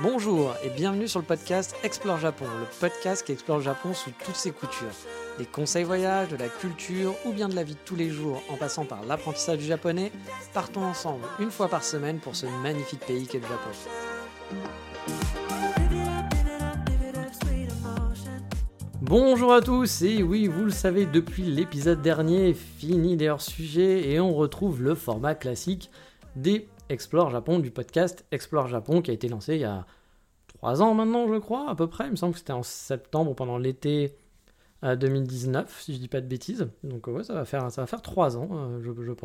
Bonjour et bienvenue sur le podcast Explore Japon, le podcast qui explore le Japon sous toutes ses coutures. Des conseils voyages, de la culture ou bien de la vie de tous les jours en passant par l'apprentissage du japonais, partons ensemble une fois par semaine pour ce magnifique pays qu'est le Japon. Bonjour à tous, et oui, vous le savez, depuis l'épisode dernier, fini les hors-sujets, et on retrouve le format classique des Explore Japon, du podcast Explore Japon, qui a été lancé il y a trois ans maintenant, je crois, à peu près. Il me semble que c'était en septembre, pendant l'été 2019, si je dis pas de bêtises. Donc ouais, ça va faire, ça va trois ans, euh, je, je pense.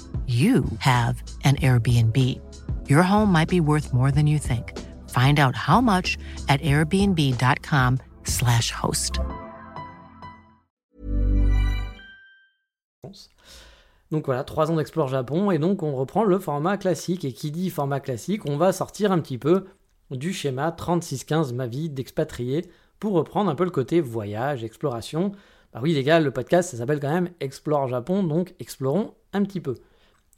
you have an Airbnb. Your home might be worth more than you think. Find out how much at airbnb.com/slash host. Donc voilà, trois ans d'Explore Japon, et donc on reprend le format classique. Et qui dit format classique, on va sortir un petit peu du schéma 3615 ma vie d'expatrié pour reprendre un peu le côté voyage, exploration. Bah oui les gars, le podcast ça s'appelle quand même Explore Japon, donc explorons un petit peu.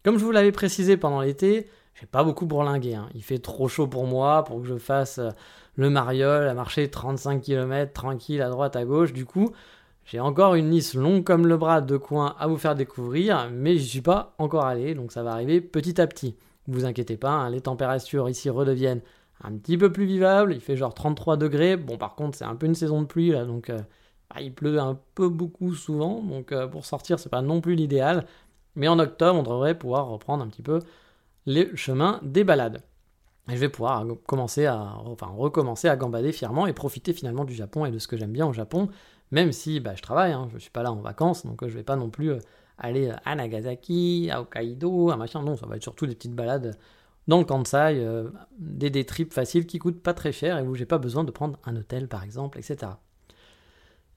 Comme je vous l'avais précisé pendant l'été, j'ai pas beaucoup bourlingué. Hein. Il fait trop chaud pour moi pour que je fasse euh, le mariole à marcher 35 km tranquille à droite à gauche. Du coup, j'ai encore une liste longue comme le bras de coins à vous faire découvrir, mais j'y suis pas encore allé, donc ça va arriver petit à petit. Ne vous inquiétez pas, hein, les températures ici redeviennent un petit peu plus vivables. Il fait genre 33 degrés. Bon, par contre, c'est un peu une saison de pluie là, donc euh, bah, il pleut un peu beaucoup souvent, donc euh, pour sortir, c'est pas non plus l'idéal. Mais en octobre, on devrait pouvoir reprendre un petit peu les chemins des balades. Et je vais pouvoir commencer à, recommencer à gambader fièrement et profiter finalement du Japon et de ce que j'aime bien au Japon, même si bah, je travaille, hein, je ne suis pas là en vacances, donc euh, je ne vais pas non plus euh, aller à Nagasaki, à Hokkaido, à machin, non, ça va être surtout des petites balades dans le Kansai, euh, des des trips faciles qui coûtent pas très cher et où j'ai pas besoin de prendre un hôtel par exemple, etc.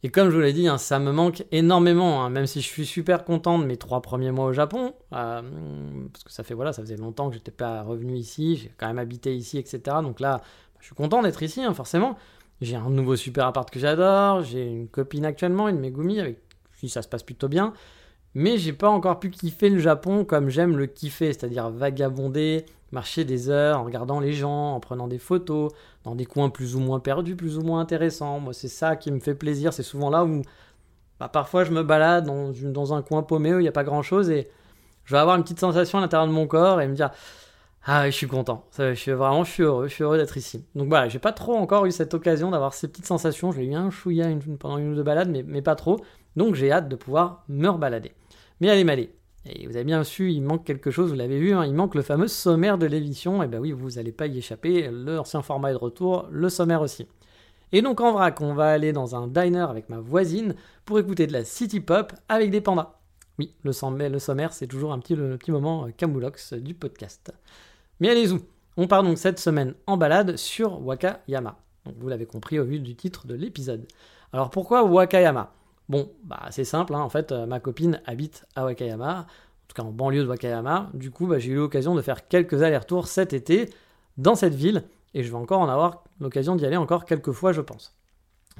Et comme je vous l'ai dit, hein, ça me manque énormément, hein, même si je suis super content de mes trois premiers mois au Japon, euh, parce que ça fait voilà, ça faisait longtemps que j'étais pas revenu ici, j'ai quand même habité ici, etc. Donc là, je suis content d'être ici, hein, forcément. J'ai un nouveau super appart que j'adore, j'ai une copine actuellement, une Megumi, avec qui ça se passe plutôt bien. Mais j'ai pas encore pu kiffer le Japon comme j'aime le kiffer, c'est-à-dire vagabonder, marcher des heures en regardant les gens, en prenant des photos, dans des coins plus ou moins perdus, plus ou moins intéressants. Moi, c'est ça qui me fait plaisir. C'est souvent là où bah, parfois je me balade dans, un coin paumé où il n'y a pas grand-chose et je vais avoir une petite sensation à l'intérieur de mon corps et me dire ah je suis content, je suis vraiment heureux, je suis heureux d'être ici. Donc voilà, j'ai pas trop encore eu cette occasion d'avoir ces petites sensations. Je l'ai eu un chouïa pendant une ou deux balades, mais, mais pas trop. Donc j'ai hâte de pouvoir me rebalader. Mais allez, m'allez. Et vous avez bien su, il manque quelque chose, vous l'avez vu, hein, il manque le fameux sommaire de l'émission. Et ben oui, vous n'allez pas y échapper, l'ancien format est de retour, le sommaire aussi. Et donc en vrac, on va aller dans un diner avec ma voisine pour écouter de la city pop avec des pandas. Oui, le, sommaire, c'est toujours un petit, moment euh, camoulox du podcast. Mais allez-y, on part donc cette semaine en balade sur Wakayama. Vous l'avez compris au vu du titre de l'épisode. Alors pourquoi Wakayama? Bon, bah c'est simple, hein. en fait, euh, ma copine habite à Wakayama, en tout cas en banlieue de Wakayama. Du coup, bah, j'ai eu l'occasion de faire quelques allers-retours cet été dans cette ville, et je vais encore en avoir l'occasion d'y aller encore quelques fois, je pense.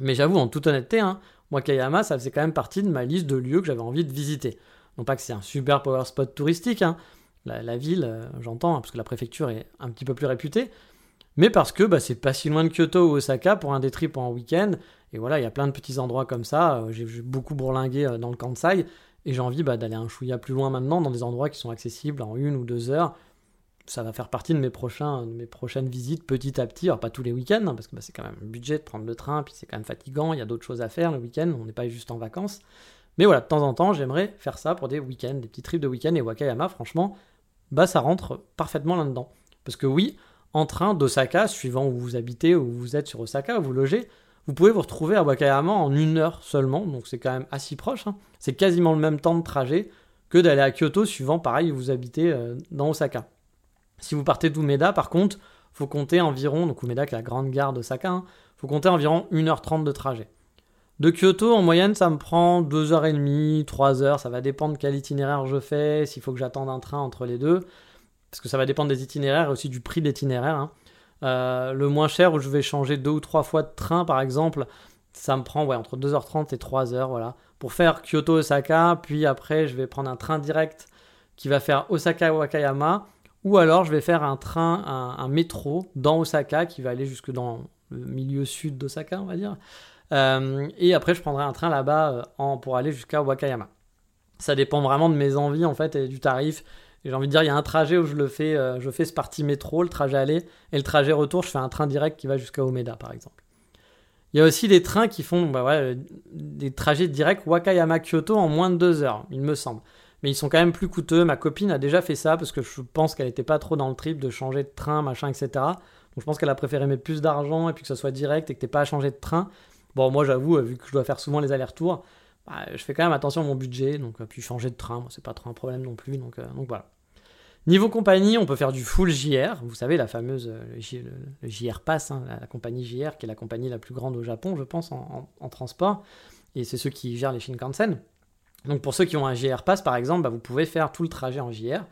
Mais j'avoue, en toute honnêteté, hein, Wakayama, ça faisait quand même partie de ma liste de lieux que j'avais envie de visiter. Non pas que c'est un super power spot touristique, hein. la, ville, euh, j'entends, parce que la préfecture est un petit peu plus réputée, mais parce que bah, c'est pas si loin de Kyoto ou Osaka pour un des trips en week-end, et voilà, il y a plein de petits endroits comme ça. Euh, j'ai beaucoup bourlingué euh, dans le Kansai. Et j'ai envie bah, d'aller un chouïa plus loin maintenant, dans des endroits qui sont accessibles en une ou deux heures. Ça va faire partie de mes, prochaines visites petit à petit. Alors, pas tous les week-ends, hein, parce que bah, c'est quand même un budget de prendre le train, puis c'est quand même fatigant. Il y a d'autres choses à faire le week-end. On n'est pas juste en vacances. Mais voilà, de temps en temps, j'aimerais faire ça pour des week-ends, des petits trips de week-end. Et Wakayama, franchement, bah, ça rentre parfaitement là-dedans. Parce que oui, en train d'Osaka, suivant où vous habitez, où vous êtes sur Osaka, où vous logez, vous pouvez vous retrouver à Wakayama en une heure seulement, donc c'est quand même assez proche. Hein. C'est quasiment le même temps de trajet que d'aller à Kyoto, suivant pareil, vous habitez euh, dans Osaka. Si vous partez d'Umeda, par contre, faut compter environ, donc Umeda qui est la grande gare d'Osaka, hein, faut compter environ 1h30 de trajet. De Kyoto, en moyenne, ça me prend 2h30, 3h, ça va dépendre quel itinéraire je fais, s'il faut que j'attende un train entre les deux, parce que ça va dépendre des itinéraires et aussi du prix de l'itinéraire. Hein. Euh, le moins cher où je vais changer deux ou trois fois de train, par exemple, ça me prend ouais, entre 2h30 et 3h, voilà. Pour faire Kyoto-Osaka, puis après, je vais prendre un train direct qui va faire Osaka-Wakayama, ou alors je vais faire un train, un, métro dans Osaka qui va aller jusque dans le milieu sud d'Osaka, on va dire. Euh, et après, je prendrai un train là-bas euh, pour aller jusqu'à Wakayama. Ça dépend vraiment de mes envies en fait et du tarif j'ai envie de dire, il y a un trajet où je le fais, euh, je fais ce parti métro, le trajet aller, et le trajet retour, je fais un train direct qui va jusqu'à Omeda, par exemple. Il y a aussi des trains qui font bah des trajets directs Wakayama-Kyoto en moins de deux heures, il me semble. Mais ils sont quand même plus coûteux. Ma copine a déjà fait ça parce que je pense qu'elle n'était pas trop dans le trip de changer de train, machin, etc. Donc je pense qu'elle a préféré mettre plus d'argent et puis que ça soit direct et que t'aies pas à changer de train. Bon, moi j'avoue, vu que je dois faire souvent les allers-retours, bah, je fais quand même attention à mon budget. Donc, puis changer de train, c'est pas trop un problème non plus. Euh, donc voilà. Niveau compagnie, on peut faire du full JR. Vous savez, la fameuse euh, JR Pass, hein, la, compagnie JR, qui est la compagnie la plus grande au Japon, je pense, en, transport. Et c'est ceux qui gèrent les Shinkansen. Donc pour ceux qui ont un JR Pass, par exemple, bah, vous pouvez faire tout le trajet en JR.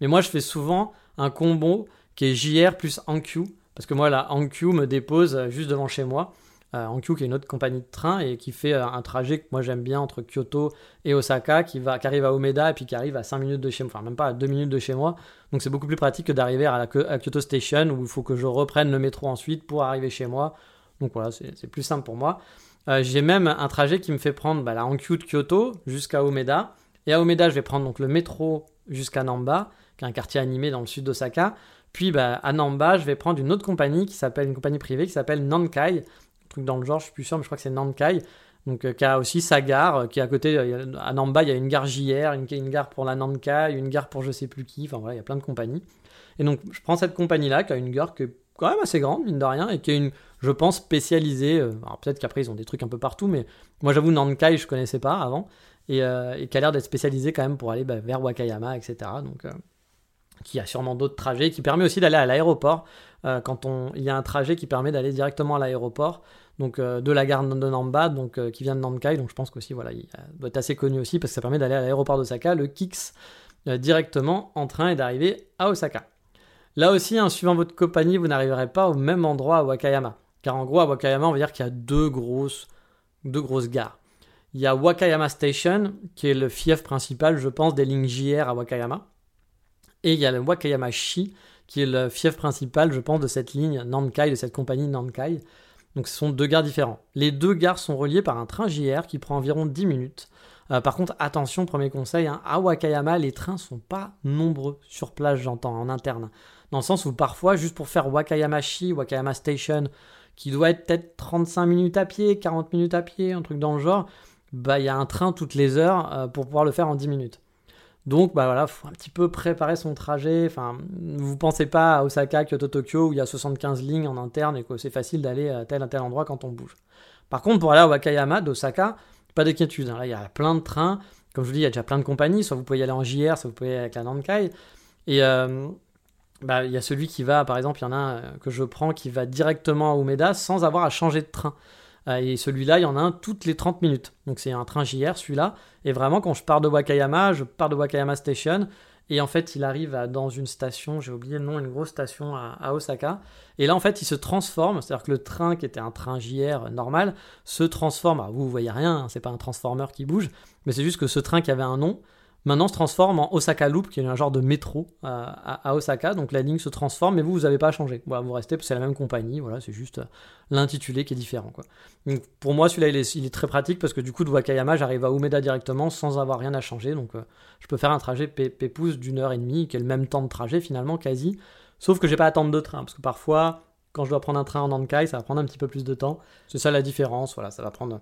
Mais moi, je fais souvent un combo qui est JR plus Ankyou. Parce que moi, la Ankyou me dépose euh, juste devant chez moi. Euh, qui est une autre compagnie de train et qui fait euh, un trajet que moi j'aime bien entre Kyoto et Osaka, qui, va, qui arrive à Umeda et puis qui arrive à 5 minutes de chez moi, enfin même pas à 2 minutes de chez moi. Donc c'est beaucoup plus pratique que d'arriver à, Kyoto Station où il faut que je reprenne le métro ensuite pour arriver chez moi. Donc voilà, c'est plus simple pour moi. Euh, j'ai même un trajet qui me fait prendre bah, la Hankyu de Kyoto jusqu'à Umeda. Et à Umeda, je vais prendre donc le métro jusqu'à Namba, qui est un quartier animé dans le sud d'Osaka. Puis bah, à Namba, je vais prendre une autre compagnie qui s'appelle une compagnie privée qui s'appelle Nankai, dans le genre, je suis plus sûr, mais je crois que c'est Nankai. Donc, euh, qui a aussi sa gare, euh, qui est à côté, euh, à Namba, il y a une gare JR, une, une gare pour la Nankai, une gare pour je sais plus qui, enfin voilà, il y a plein de compagnies. Et donc, je prends cette compagnie-là, qui a une gare qui est quand même assez grande, mine de rien, et qui est une, je pense, spécialisée. alors, peut-être qu'après, ils ont des trucs un peu partout, mais moi, j'avoue, Nankai, je connaissais pas avant, et, qui a l'air d'être spécialisée quand même pour aller bah, vers Wakayama, etc. Donc, qui a sûrement d'autres trajets, qui permet aussi d'aller à l'aéroport. quand on, il y a un trajet qui permet d'aller directement à l'aéroport donc euh, de la gare de Namba, donc euh, qui vient de Nankai. Donc je pense qu'aussi voilà, il doit être assez connu aussi parce que ça permet d'aller à l'aéroport d'Osaka, le Kix, euh, directement en train et d'arriver à Osaka. Là aussi, en hein, suivant votre compagnie, vous n'arriverez pas au même endroit à Wakayama. Car en gros, à Wakayama, on va dire qu'il y a deux grosses, deux gares. Il y a Wakayama Station, qui est le fief principal, je pense, des lignes JR à Wakayama. Et il y a le Wakayama Shi, qui est le fief principal, je pense, de cette ligne Nankai, de cette compagnie Nankai. Donc ce sont deux gares différents. Les deux gares sont reliées par un train JR qui prend environ 10 minutes. Euh, par contre, attention, premier conseil, hein, à Wakayama, les trains sont pas nombreux sur place, j'entends, en interne. Dans le sens où parfois, juste pour faire Wakayama-shi, Wakayama Station, qui doit être peut-être 35 minutes à pied, 40 minutes à pied, un truc dans le genre, bah il y a un train toutes les heures euh, pour pouvoir le faire en 10 minutes. Donc, bah voilà, faut un petit peu préparer son trajet. Enfin, vous pensez pas à Osaka, Kyoto, Tokyo où il y a 75 lignes en interne et que c'est facile d'aller à tel à tel endroit quand on bouge. Par contre, pour aller à Wakayama d'Osaka, pas d'inquiétude. Hein. Là, il y a plein de trains. Comme je vous dis, il y a déjà plein de compagnies. Soit vous pouvez y aller en JR, soit vous pouvez y aller avec la Nankai. Et euh, bah, il y a celui qui va, par exemple, il y en a un que je prends qui va directement à Umeda sans avoir à changer de train. Euh, et celui-là, il y en a un toutes les 30 minutes. Donc c'est un train JR, celui-là. Et vraiment, quand je pars de Wakayama, je pars de Wakayama Station. Et en fait, il arrive dans une station, j'ai oublié le nom, une grosse station à, Osaka. Et là, en fait, il se transforme. C'est-à-dire que le train, qui était un train JR normal, se transforme. vous, vous voyez rien, hein, c'est pas un transformer qui bouge. Mais c'est juste que ce train qui avait un nom, maintenant se transforme en Osaka Loop, qui est un genre de métro à, Osaka. Donc la ligne se transforme, mais vous, vous n'avez pas à changer. Voilà, vous restez, c'est la même compagnie. Voilà, c'est juste euh, l'intitulé qui est différent. Donc pour moi, celui-là, il est, très pratique parce que du coup, de Wakayama, j'arrive à Umeda directement sans avoir rien à changer. Donc euh, je peux faire un trajet pépouze d'une heure et demie, qui est le même temps de trajet finalement, quasi. Sauf que j'ai pas à attendre de train, parce que parfois, quand je dois prendre un train en Nankai, ça va prendre un petit peu plus de temps. C'est ça la différence. Voilà, ça va prendre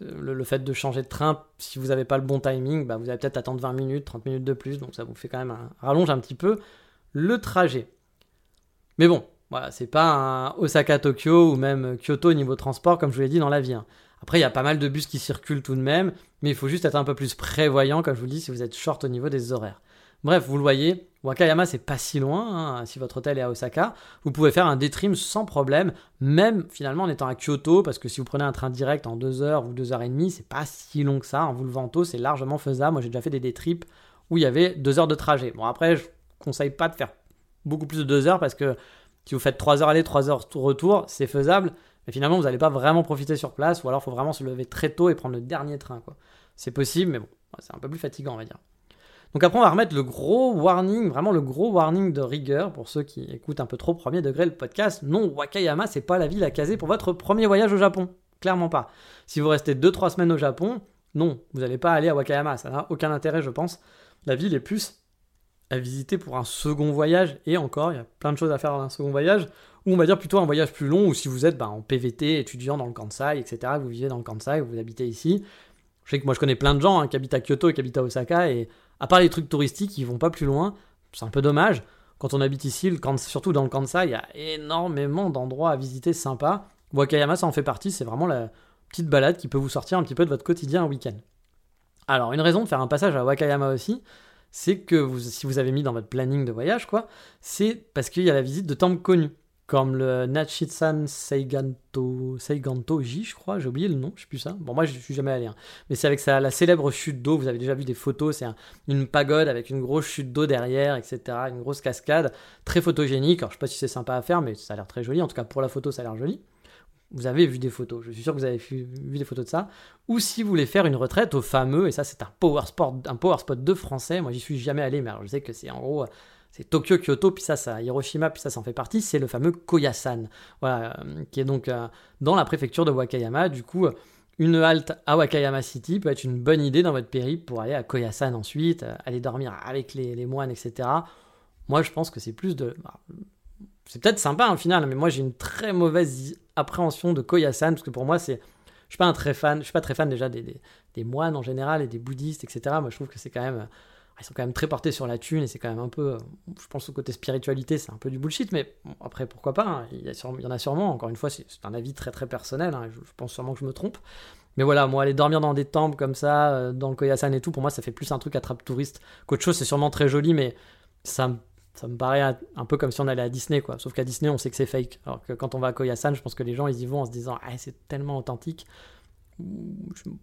le, fait de changer de train, si vous n'avez pas le bon timing, bah, vous allez peut-être attendre 20 minutes, 30 minutes de plus, donc ça vous fait quand même un, rallonge un petit peu le trajet. Mais bon, voilà, c'est pas un Osaka-Tokyo ou même Kyoto au niveau transport, comme je vous l'ai dit dans l'avion. Hein. Après, il y a pas mal de bus qui circulent tout de même, mais il faut juste être un peu plus prévoyant, comme je vous dis, si vous êtes short au niveau des horaires. Bref, vous le voyez, Wakayama c'est pas si loin, hein, si votre hôtel est à Osaka, vous pouvez faire un day sans problème, même finalement en étant à Kyoto, parce que si vous prenez un train direct en 2 heures ou 2 heures et demie, c'est pas si long que ça, en vous levant tôt, c'est largement faisable. Moi j'ai déjà fait des day trips où il y avait 2 heures de trajet. Bon après, je conseille pas de faire beaucoup plus de 2 heures parce que si vous faites 3 heures aller, 3 heures retour, c'est faisable, mais finalement vous n'allez pas vraiment profiter sur place, ou alors il faut vraiment se lever très tôt et prendre le dernier train. C'est possible, mais bon, c'est un peu plus fatigant on va dire. Donc après, on va remettre le gros warning, vraiment le gros warning de rigueur pour ceux qui écoutent un peu trop premier degré le podcast. Non, Wakayama, c'est pas la ville à caser pour votre premier voyage au Japon. Clairement pas. Si vous restez 2-3 semaines au Japon, non, vous n'allez pas aller à Wakayama. Ça n'a aucun intérêt, je pense. La ville est plus à visiter pour un second voyage. Et encore, il y a plein de choses à faire dans un second voyage. Ou on va dire plutôt un voyage plus long, ou si vous êtes bah, en PVT, étudiant dans le Kansai, etc., vous vivez dans le Kansai, vous habitez ici. Je sais que moi je connais plein de gens hein, qui habitent à Kyoto et qui habitent à Osaka, et à part les trucs touristiques, ils vont pas plus loin. C'est un peu dommage. Quand on habite ici, surtout dans le Kansai, il y a énormément d'endroits à visiter sympas. Wakayama, ça en fait partie. C'est vraiment la petite balade qui peut vous sortir un petit peu de votre quotidien un week-end. Alors, une raison de faire un passage à Wakayama aussi, c'est que si vous avez mis dans votre planning de voyage, quoi, c'est parce qu'il y a la visite de temples connus comme le Nachitsan Seiganto, Seiganto Ji, je crois, j'ai oublié le nom, je sais plus ça. Bon, moi, je suis jamais allé, hein. mais c'est avec ça, la célèbre chute d'eau. Vous avez déjà vu des photos, c'est une pagode avec une grosse chute d'eau derrière, etc., une grosse cascade, très photogénique. Alors, je sais pas si c'est sympa à faire, mais ça a l'air très joli. En tout cas, pour la photo, ça a l'air joli. Vous avez vu des photos, je suis sûr que vous avez vu, des photos de ça. Ou si vous voulez faire une retraite au fameux, et ça, c'est un power sport, un power spot de français. Moi, j'y suis jamais allé, mais alors je sais que c'est en gros c'est Tokyo, Kyoto, puis ça, ça, Hiroshima, puis ça, ça en fait partie, c'est le fameux Koyasan, voilà, euh, qui est donc euh, dans la préfecture de Wakayama. Du coup, une halte à Wakayama City peut être une bonne idée dans votre périple pour aller à Koyasan ensuite, euh, aller dormir avec les, moines, etc. Moi, je pense que c'est plus de. Bah, c'est peut-être sympa en final, mais moi j'ai une très mauvaise appréhension de Koyasan, parce que pour moi, c'est. Je suis pas un très fan, suis pas très fan déjà des, des moines en général et des bouddhistes, etc. Moi, je trouve que c'est quand même ils sont quand même très portés sur la thune et c'est quand même un peu, euh, je pense au côté spiritualité, c'est un peu du bullshit, mais après pourquoi pas, hein, il, y en a sûrement, encore une fois, c'est un avis très très personnel, hein, je, pense sûrement que je me trompe. Mais voilà, moi aller dormir dans des temples comme ça, euh, dans le Koyasan et tout, pour moi ça fait plus un truc attrape touriste qu'autre chose, c'est sûrement très joli, mais ça, ça me paraît un peu comme si on allait à Disney, quoi. Sauf qu'à Disney, on sait que c'est fake. Alors que quand on va à Koyasan, je pense que les gens, ils y vont en se disant, ah, c'est tellement authentique.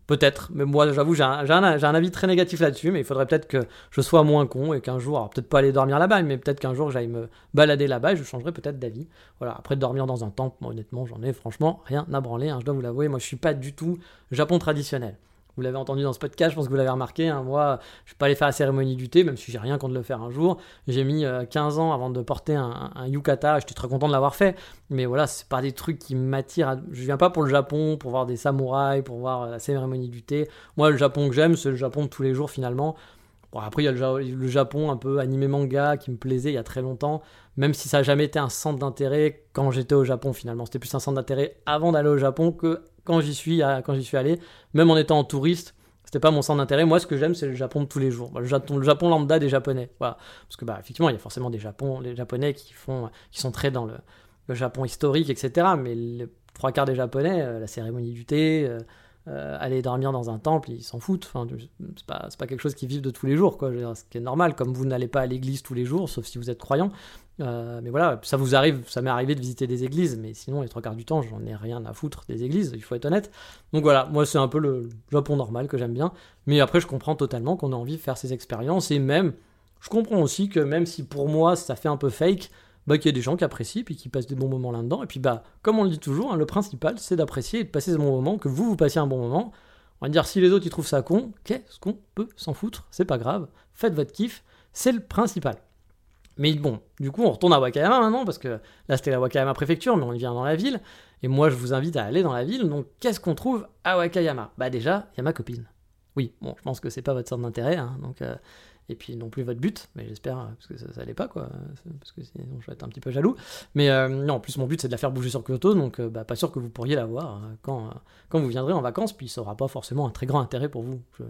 Peut-être, mais moi j'avoue, j'ai un, un, avis très négatif là-dessus, mais il faudrait peut-être que je sois moins con et qu'un jour, peut-être pas aller dormir là-bas, mais peut-être qu'un jour j'aille me balader là-bas et je changerai peut-être d'avis. Voilà, après dormir dans un temple, honnêtement, j'en ai franchement rien à branler, hein, je dois vous l'avouer, moi je suis pas du tout Japon traditionnel. Vous l'avez entendu dans ce podcast, je pense que vous l'avez remarqué. Hein, moi, je ne vais pas aller faire la cérémonie du thé, même si j'ai rien contre le faire un jour. J'ai mis 15 euh, ans avant de porter un, yukata. J'étais très content de l'avoir fait. Mais voilà, c'est pas des trucs qui m'attirent. Je viens pas pour le Japon, pour voir des samouraïs, pour voir euh, la cérémonie du thé. Moi, le Japon que j'aime, c'est le Japon de tous les jours finalement. Bon, après, il y a le, Japon un peu animé manga qui me plaisait il y a très longtemps, même si ça n'a jamais été un centre d'intérêt quand j'étais au Japon finalement. C'était plus un centre d'intérêt avant d'aller au Japon que quand j'y suis, allé, même en étant en touriste, c'était pas mon centre d'intérêt. Moi, ce que j'aime, c'est le Japon de tous les jours. Le Japon, le lambda des Japonais. Voilà. Parce que, bah, effectivement, il y a forcément des les Japonais qui, font, qui sont très dans le, Japon historique, etc. Mais les trois quarts des Japonais, euh, la cérémonie du thé, euh, aller dormir dans un temple, ils s'en foutent. Enfin, c'est pas, pas, quelque chose qu'ils vivent de tous les jours, quoi. Ce qui est normal, comme vous n'allez pas à l'église tous les jours, sauf si vous êtes croyant. Euh, mais voilà, ça vous arrive, ça m'est arrivé de visiter des églises, mais sinon, les trois quarts du temps, j'en ai rien à foutre des églises, il faut être honnête. Donc voilà, moi, c'est un peu le Japon normal que j'aime bien. Mais après, je comprends totalement qu'on a envie de faire ces expériences, et même, je comprends aussi que même si pour moi, ça fait un peu fake, bah, qu'il y a des gens qui apprécient puis qui passent des bons moments là-dedans. Et puis, bah, comme on le dit toujours, hein, le principal, c'est d'apprécier et de passer ce bon moment, que vous, vous passiez un bon moment. On va dire, si les autres, ils trouvent ça con, qu'est-ce qu'on peut s'en foutre? C'est pas grave. Faites votre kiff, c'est le principal. Mais bon, du coup, on retourne à Wakayama maintenant, parce que là, c'était la Wakayama préfecture, mais on y vient dans la ville. Et moi, je vous invite à aller dans la ville. Donc, qu'est-ce qu'on trouve à Wakayama? Bah, déjà, il y a ma copine. Oui, bon, je pense que c'est pas votre centre d'intérêt, hein, donc euh, et puis non plus votre but, mais j'espère, parce que ça, ça pas, quoi, parce que sinon je vais être un petit peu jaloux. Mais euh, non, en plus mon but c'est de la faire bouger sur Kyoto, donc euh, bah, pas sûr que vous pourriez la voir euh, quand, quand vous viendrez en vacances, puis ça aura pas forcément un très grand intérêt pour vous, je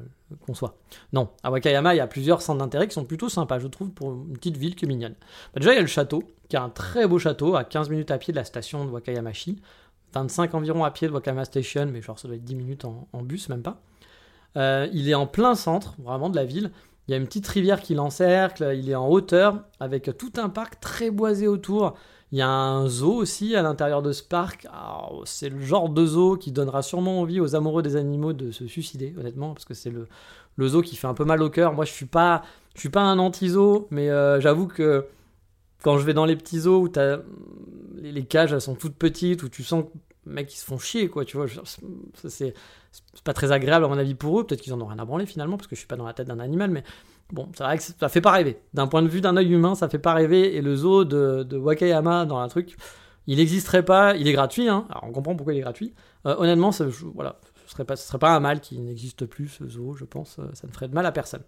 conçois. Non, à Wakayama, il y a plusieurs centres d'intérêt qui sont plutôt sympas, je trouve, pour une petite ville qui est mignonne. Bah, déjà, il y a le château, qui est un très beau château, à 15 minutes à pied de la station de Wakayamashi, 25 environ à pied de Wakayama Station, mais genre ça doit être 10 minutes en, bus, même pas. Euh, il est en plein centre, vraiment de la ville. Il y a une petite rivière qui l'encercle, il est en hauteur, avec tout un parc très boisé autour. Il y a un zoo aussi à l'intérieur de ce parc. Alors, C'est le genre de zoo qui donnera sûrement envie aux amoureux des animaux de se suicider, honnêtement, parce que c'est le, zoo qui fait un peu mal au cœur. Moi, je suis suis pas un anti-zoo, mais euh, j'avoue que quand je vais dans les petits zoos où les, cages sont toutes petites, où tu sens mecs ils se font chier, quoi, tu vois. C'est pas très agréable à mon avis pour eux. Peut-être qu'ils en ont rien à branler finalement, parce que je suis pas dans la tête d'un animal, mais bon, c'est vrai que ça fait pas rêver. D'un point de vue d'un œil humain, ça fait pas rêver. Et le zoo de, Wakayama dans la truc, il n'existerait pas. Il est gratuit, hein. Alors on comprend pourquoi il est gratuit. Euh, honnêtement, voilà, ce serait pas, ce serait pas un mal qu'il n'existe plus ce zoo, je pense. Euh, Ça ne ferait de mal à personne.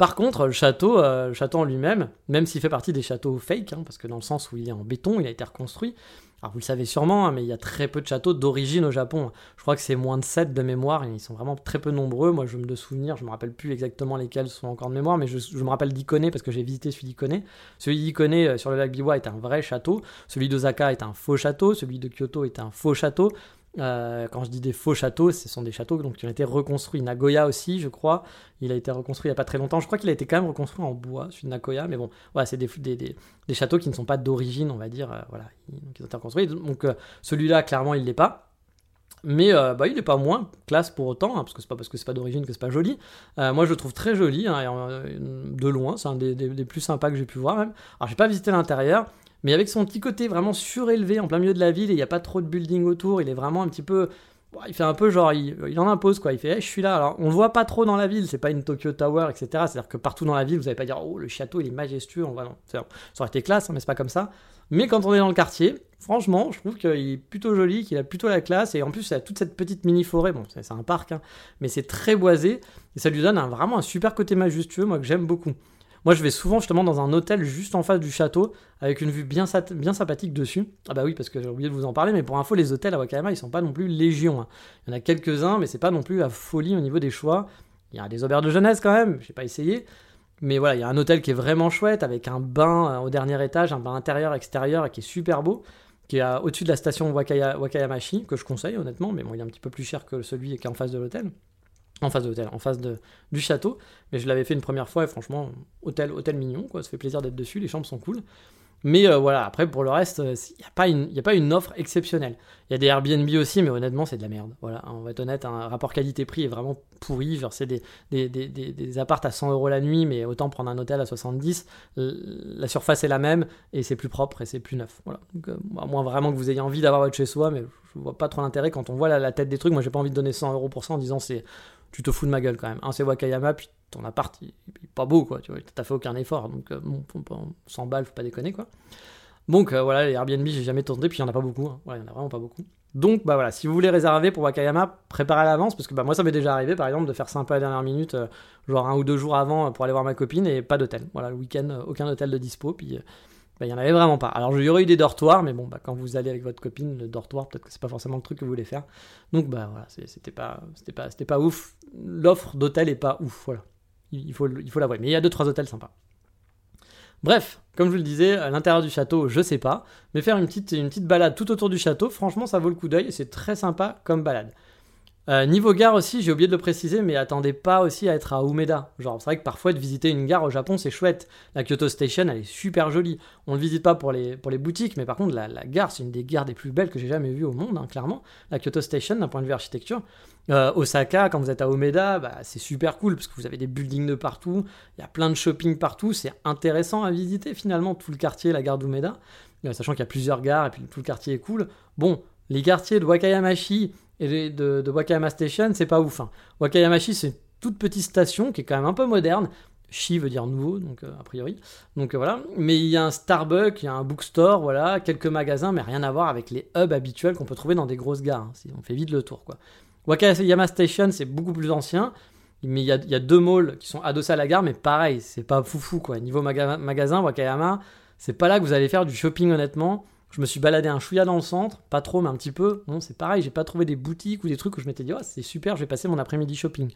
Par contre, le château, euh, château en lui-même, même s'il fait partie des châteaux fake, hein, parce que dans le sens où il est en béton, il a été reconstruit. Alors vous le savez sûrement, hein, mais il y a très peu de châteaux d'origine au Japon. Je crois que c'est moins de 7 de mémoire, et ils sont vraiment très peu nombreux. Moi, je me de souvenir, je me rappelle plus exactement lesquels sont encore de mémoire, mais je, je me rappelle d'Ikone parce que j'ai visité celui d'Ikone. Celui d'Ikone euh, sur le lac Biwa est un vrai château. Celui d'Osaka est un faux château. Celui de Kyoto est un faux château. Euh, quand je dis des faux châteaux, ce sont des châteaux donc, qui ont été reconstruits. Nagoya aussi, je crois, il a été reconstruit il n'y a pas très longtemps. Je crois qu'il a été quand même reconstruit en bois, celui de Nagoya, mais bon, voilà, c'est des, des, châteaux qui ne sont pas d'origine, on va dire. euh, voilà, ils ont été reconstruits. Donc euh, celui-là, clairement, il l'est pas. Mais euh, bah, il n'est pas moins classe pour autant, hein, parce que c'est pas parce que c'est pas d'origine que c'est pas joli. Moi, je le trouve très joli, hein, de loin, c'est un des plus sympas que j'ai pu voir même. Alors, j'ai pas visité l'intérieur, mais avec son petit côté vraiment surélevé en plein milieu de la ville, et il n'y a pas trop de building autour, il est vraiment un petit peu. Il fait un peu genre, il, en impose quoi. Il fait, Eh, je suis là. Alors, on le voit pas trop dans la ville. C'est pas une Tokyo Tower, etc. C'est-à-dire que partout dans la ville, vous allez pas dire, oh, le château, il est majestueux. On va non. Ça aurait été classe, hein, mais c'est pas comme ça. Mais quand on est dans le quartier, franchement, je trouve qu'il est plutôt joli, qu'il a plutôt la classe. Et en plus, il a toute cette petite mini forêt. Bon, c'est un parc, hein, mais c'est très boisé. Et ça lui donne vraiment un super côté majestueux, moi, que j'aime beaucoup. Moi, je vais souvent justement dans un hôtel juste en face du château, avec une vue bien, sympathique dessus. Ah bah oui, parce que j'ai oublié de vous en parler, mais pour info, les hôtels à Wakayama, ils sont pas non plus légion. hein. Il y en a quelques-uns, mais c'est pas non plus la folie au niveau des choix. Il y a des auberges de jeunesse quand même, j'ai pas essayé. Mais voilà, il y a un hôtel qui est vraiment chouette, avec un bain euh, au dernier étage, un bain intérieur, extérieur, qui est super beau, qui est au-dessus de la station Wakaya, Wakayamashi, que je conseille honnêtement, mais bon, il est un petit peu plus cher que celui qui est en face de l'hôtel. En face de l'hôtel, en face de, du château. Mais je l'avais fait une première fois, et franchement, hôtel, hôtel mignon, quoi, ça fait plaisir d'être dessus, les chambres sont cool. Mais euh, voilà, après, pour le reste, il n'y a, pas une- y a pas une offre exceptionnelle. Il y a des Airbnb aussi, mais honnêtement, c'est de la merde. Voilà, on va être honnête, un rapport qualité-prix est vraiment pourri. Genre, c'est des, des, appartes à 100 euros la nuit, mais autant prendre un hôtel à 70. L- La surface est la même, et c'est plus propre, et c'est plus neuf. Voilà. Donc, euh, à moins vraiment que vous ayez envie d'avoir votre chez soi, mais je vois pas trop l'intérêt quand on voit la, la tête des trucs. Moi, j'ai pas envie de donner 100 euros pour ça en disant c'est tu te fous de ma gueule quand même. Un, c'est Wakayama, puis ton appart, il, il pas beau, quoi. Tu vois, t'as fait aucun effort. Donc, euh, bon, pas- 100 balles, faut pas déconner, quoi. Donc, euh, voilà, les Airbnb, j'ai jamais tenté, puis il y en a pas beaucoup. hein. Voilà, il y en a vraiment pas beaucoup. Donc, bah voilà, si vous voulez réserver pour Wakayama, préparez à l'avance, parce que bah, moi, ça m'est déjà arrivé, par exemple, de faire ça un à la dernière minute, euh, genre un ou deux jours avant, pour aller voir ma copine, et pas d'hôtel. Voilà, le week-end, aucun hôtel de dispo, puis. Bah, il y en avait vraiment pas. Alors, il y aurait eu des dortoirs, mais bon, bah, quand vous allez avec votre copine, le dortoir, peut-être que c'est pas forcément le truc que vous voulez faire. Donc, bah voilà, c'était pas, pas, pas ouf. L'offre d'hôtel est pas ouf, voilà. Il faut, il faut l'avouer. Mais il y a deux, trois hôtels sympas. Bref, comme je vous le disais, à l'intérieur du château, je sais pas, mais faire une petite, une petite balade tout autour du château, franchement, ça vaut le coup d'œil et c'est très sympa comme balade. Euh, niveau gare aussi, j'ai oublié de le préciser, mais attendez pas aussi à être à Umeda. Genre, c'est vrai que parfois de visiter une gare au Japon, c'est chouette. La Kyoto Station, elle est super jolie. On le visite pas pour les, pour les boutiques, mais par contre, la, la gare, c'est une des gares des plus belles que j'ai jamais vues au monde, hein, clairement. La Kyoto Station, d'un point de vue architecture. Euh, Osaka, quand vous êtes à Umeda, bah, c'est super cool parce que vous avez des buildings de partout, il y a plein de shopping partout, c'est intéressant à visiter finalement tout le quartier, la gare d'Umeda, Euh, sachant qu'il y a plusieurs gares et puis tout le quartier est cool. Bon, les quartiers de Wakayamashi et de, de, Wakayama Station, c'est pas ouf. hein. Wakayamashi, c'est une toute petite station qui est quand même un peu moderne. Shi veut dire nouveau, donc euh, a priori. Donc euh, voilà. Mais il y a un Starbucks, il y a un bookstore, voilà, quelques magasins, mais rien à voir avec les hubs habituels qu'on peut trouver dans des grosses gares. hein. Si on fait vite le tour, quoi. Wakayama Station, c'est beaucoup plus ancien. Mais il y, a, y a deux malls qui sont adossés à la gare, mais pareil, c'est pas foufou quoi. Niveau maga- magasin, Wakayama, c'est pas là que vous allez faire du shopping honnêtement. Je me suis baladé un chouïa dans le centre, pas trop, mais un petit peu. Bon, c'est pareil, j'ai pas trouvé des boutiques ou des trucs où je m'étais dit, oh, c'est super, je vais passer mon après-midi shopping.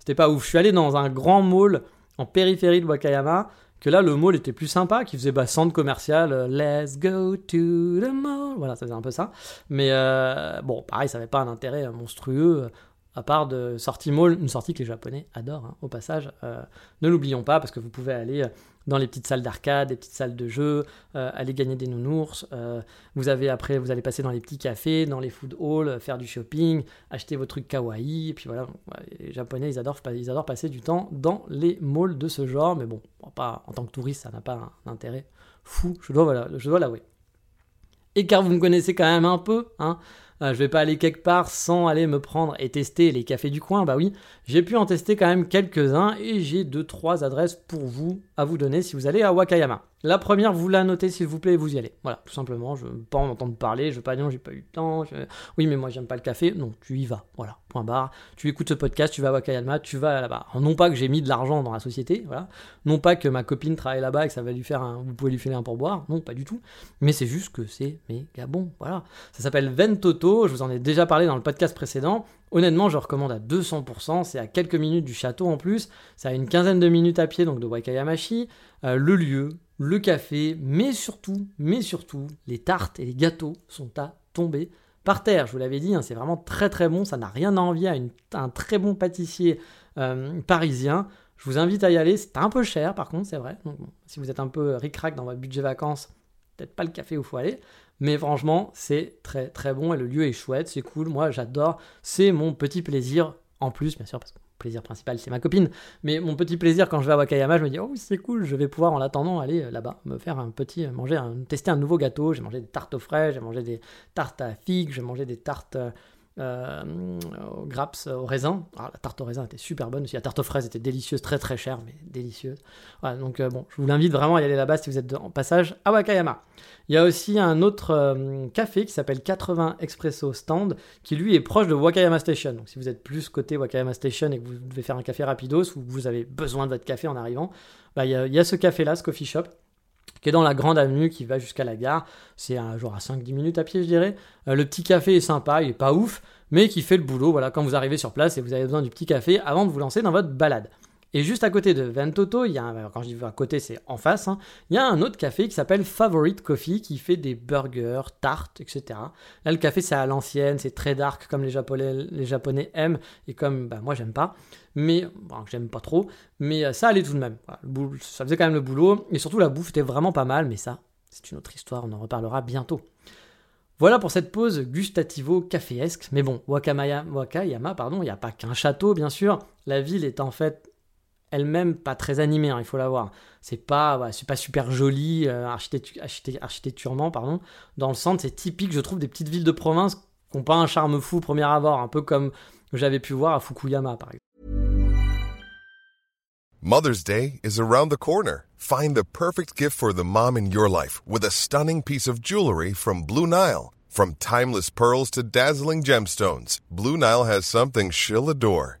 C'était pas ouf. Je suis allé dans un grand mall en périphérie de Wakayama que là le mall était plus sympa, qui faisait bah, centre commercial, euh, let's go to the mall, voilà, ça faisait un peu ça. Mais euh, bon, pareil, ça n'avait pas un intérêt monstrueux à part de sortie mall, une sortie que les Japonais adorent, hein, au passage. ne l'oublions pas, parce que vous pouvez aller dans les petites salles d'arcade, des petites salles de jeux, euh, aller gagner des nounours. Euh, vous avez après, vous allez passer dans les petits cafés, dans les food halls, faire du shopping, acheter vos trucs kawaii. Et puis voilà, les Japonais, ils adorent, ils adorent passer du temps dans les malls de ce genre. Mais bon, pas en tant que touriste, ça n'a pas un, intérêt fou. Je dois, voilà, je dois l'avouer. Et car vous me connaissez quand même un peu, hein, euh, je vais pas aller quelque part sans aller me prendre et tester les cafés du coin. Bah oui, j'ai pu en tester quand même quelques-uns et j'ai deux trois adresses pour vous à vous donner si vous allez à Wakayama. La première, vous la notez s'il vous plaît et vous y allez. Voilà, tout simplement. Je veux pas en entendre parler. Je veux pas dire j'ai pas eu le temps. Oui, mais moi j'aime pas le café. Non, tu y vas. Voilà, point barre. Tu écoutes ce podcast, tu vas à Wakayama, tu vas là-bas. Non pas que j'ai mis de l'argent dans la société, voilà. Non pas que ma copine travaille là-bas et que ça va lui faire un. Vous pouvez lui filer un pourboire. Non, pas du tout. Mais c'est juste que c'est méga bon. Voilà. Ça s'appelle Ventoto. Je vous en ai déjà parlé dans le podcast précédent. Honnêtement, je recommande à 200%. C'est à quelques minutes du château en plus. C'est à une quinzaine de minutes à pied donc de Wakayamashi. Euh, le lieu, le café, mais surtout, mais surtout, les tartes et les gâteaux sont à tomber par terre. Je vous l'avais dit, hein, c'est vraiment très très bon. Ça n'a rien à envier à, un très bon pâtissier euh, parisien. Je vous invite à y aller. C'est un peu cher, par contre, c'est vrai. Si vous êtes un peu ric-rac dans votre budget vacances, peut-être pas le café où il faut aller. Mais franchement, c'est très très bon et le lieu est chouette, c'est cool. Moi, j'adore. C'est mon petit plaisir en plus, bien sûr, parce que plaisir principal, c'est ma copine. Mais mon petit plaisir quand je vais à Wakayama, je me dis, oh, c'est cool, je vais pouvoir en attendant aller euh, là-bas, me faire un petit, euh, manger, tester un nouveau gâteau. J'ai mangé des tartes aux fraises, j'ai mangé des tartes à figues, j'ai mangé des tartes euh, euh, aux grapes au raisin. Ah, la tarte au raisin était super bonne aussi. La tarte aux fraises était délicieuse, très très chère, mais délicieuse. Voilà, donc euh, bon, je vous l'invite vraiment à y aller là-bas si vous êtes en passage à Wakayama. Il y a aussi un autre café qui s'appelle 80 Expresso Stand, qui lui est proche de Wakayama Station. Donc si vous êtes plus côté Wakayama Station et que vous devez faire un café rapidos ou vous avez besoin de votre café en arrivant, bah, il, y a, il y a ce café-là, ce coffee shop qui est dans la grande avenue qui va jusqu'à la gare. C'est un genre à 5-10 minutes à pied, je dirais. Euh, le petit café est sympa, il est pas ouf, mais qui fait le boulot. Voilà, quand vous arrivez sur place et vous avez besoin du petit café avant de vous lancer dans votre balade. Et juste à côté de Ventoto, il y a un, quand je dis à côté, c'est en face, hein, il y a un autre café qui s'appelle Favorite Coffee qui fait des burgers, tartes, etc. Là, le café, c'est à l'ancienne, c'est très dark comme les Japonais, les Japonais aiment et comme bah, moi, j'aime pas. Mais, bon, j'aime pas trop, mais euh, ça allait tout de même. ça faisait quand même le boulot et surtout la bouffe était vraiment pas mal, mais ça, c'est une autre histoire, on en reparlera bientôt. Voilà pour cette pause gustativo-caféesque. Mais bon, Wakayama, pardon, il n'y a pas qu'un château, bien sûr. La ville est en fait elle-même pas très animée, hein, il faut la voir. C'est pas, c'est pas super joli euh, architecturement, pardon. Dans le centre, c'est typique, je trouve, des petites villes de province qui n'ont pas un charme fou au premier abord, un peu comme j'avais pu voir à Fukuyama, par exemple. Mother's Day is around the corner. Find the perfect gift for the mom in your life with a stunning piece of jewelry from Blue Nile. From timeless pearls to dazzling gemstones, Blue Nile has something she'll adore.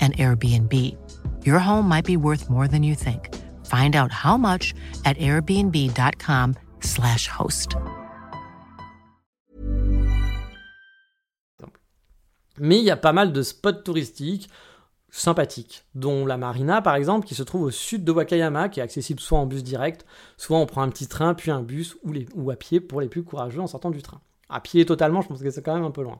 an Airbnb. Your home might be worth more than you think. Find out how much at airbnb.com/slash host. Mais il y a pas mal de spots touristiques sympathiques, dont la marina par exemple, qui se trouve au sud de Wakayama, qui est accessible soit en bus direct, soit on prend un petit train, puis un bus ou à pied pour les plus courageux en sortant du train. À pied totalement, je pense que c'est quand même un peu loin.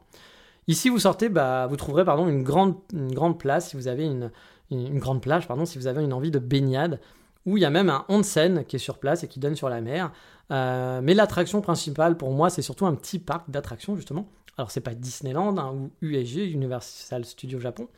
Ici, vous sortez, bah, vous trouverez pardon, une, grande, une grande place si vous avez une, une, grande plage, pardon, si vous avez une envie de baignade, où il y a même un onsen qui est sur place et qui donne sur la mer. Euh, mais l'attraction principale pour moi, c'est surtout un petit parc d'attractions justement. Alors c'est pas Disneyland hein, ou USG, Universal Studio Japon,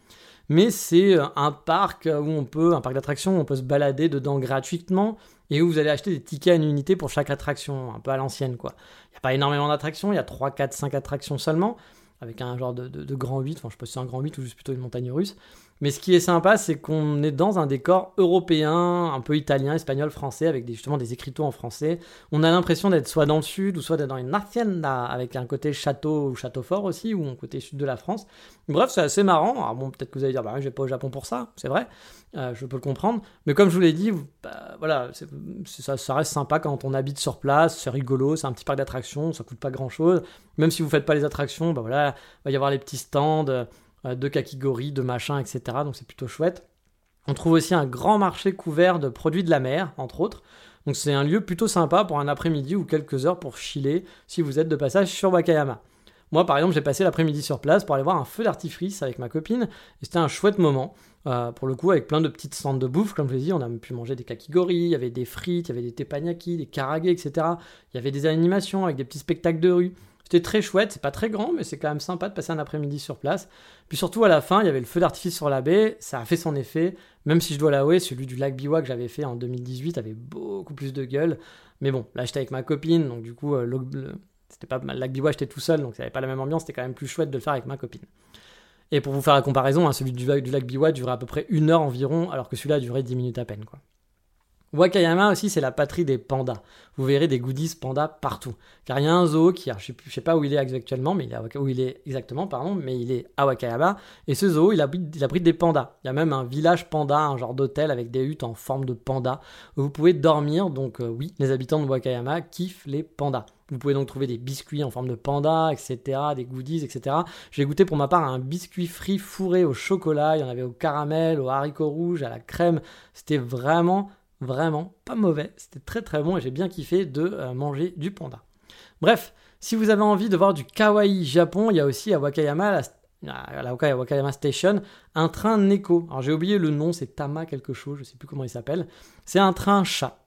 mais c'est un parc où on peut, un parc d'attractions où on peut se balader dedans gratuitement et où vous allez acheter des tickets à une unité pour chaque attraction, un peu à l'ancienne quoi. Il n'y a pas énormément d'attractions, il y a 3, 4, 5 attractions seulement, avec un genre de, grand 8, enfin je sais pas si c'est un grand 8 ou juste plutôt une montagne russe. Mais ce qui est sympa, c'est qu'on est dans un décor européen, un peu italien, espagnol, français, avec justement des écriteaux en français. On a l'impression d'être soit dans le sud, ou soit d'être dans une hacienda, avec un côté château ou château fort aussi, ou un côté sud de la France. Bref, c'est assez marrant. Alors bon, peut-être que vous allez dire, bah, je vais pas au Japon pour ça, c'est vrai, euh, je peux le comprendre. Mais comme je vous l'ai dit, bah, voilà, ça, reste sympa quand on habite sur place, c'est rigolo, c'est un petit parc d'attractions, ça coûte pas grand-chose. Même si vous faites pas les attractions, bah voilà, il va y avoir les petits stands euh, de kakigori, de machin, etc. Donc c'est plutôt chouette. On trouve aussi un grand marché couvert de produits de la mer, entre autres. Donc c'est un lieu plutôt sympa pour un après-midi ou quelques heures pour chiller si vous êtes de passage sur Wakayama. Moi, par exemple, j'ai passé l'après-midi sur place pour aller voir un feu d'artifice avec ma copine, et c'était un chouette moment. Euh, pour le coup, avec plein de petites stands de bouffe, comme je l'ai dit, on a pu manger des kakigori, il y avait des frites, il y avait des teppanyaki, des karage, etc. Il y avait des animations avec des petits spectacles de rue. C'était très chouette, c'est pas très grand, mais c'est quand même sympa de passer un après-midi sur place. Puis surtout à la fin, il y avait le feu d'artifice sur la baie, ça a fait son effet, même si je dois l'avouer, celui du lac Biwa que j'avais fait en 2018 avait beaucoup plus de gueule. Mais bon, là j'étais avec ma copine, donc du coup, euh, c'était pas le lac Biwa, j'étais tout seul, donc ça n'avait pas la même ambiance, c'était quand même plus chouette de le faire avec ma copine. Et pour vous faire la comparaison, hein, celui du, lac Biwa durait à peu près une heure environ, alors que celui-là durait 10 minutes à peine. Wakayama aussi, c'est la patrie des pandas. Vous verrez des goodies pandas partout. Car il y a un zoo qui, je ne sais, pas où il est actuellement, mais il est où il est exactement, pardon, mais il est à Wakayama. Et ce zoo, il abrite, des pandas. Il y a même un village panda, un genre d'hôtel avec des huttes en forme de panda où vous pouvez dormir. Donc euh, oui, les habitants de Wakayama kiffent les pandas. Vous pouvez donc trouver des biscuits en forme de panda, etc., des goodies, etc. J'ai goûté pour ma part un biscuit frit fourré au chocolat. Il y en avait au caramel, au haricot rouge, à la crème. C'était vraiment Vraiment pas mauvais, c'était très très bon et j'ai bien kiffé de euh, manger du panda. Bref, si vous avez envie de voir du kawaii Japon, il y a aussi à Wakayama, à la Wakayama Station, un train Neko. Alors j'ai oublié le nom, c'est Tama quelque chose, je sais plus comment il s'appelle. C'est un train chat,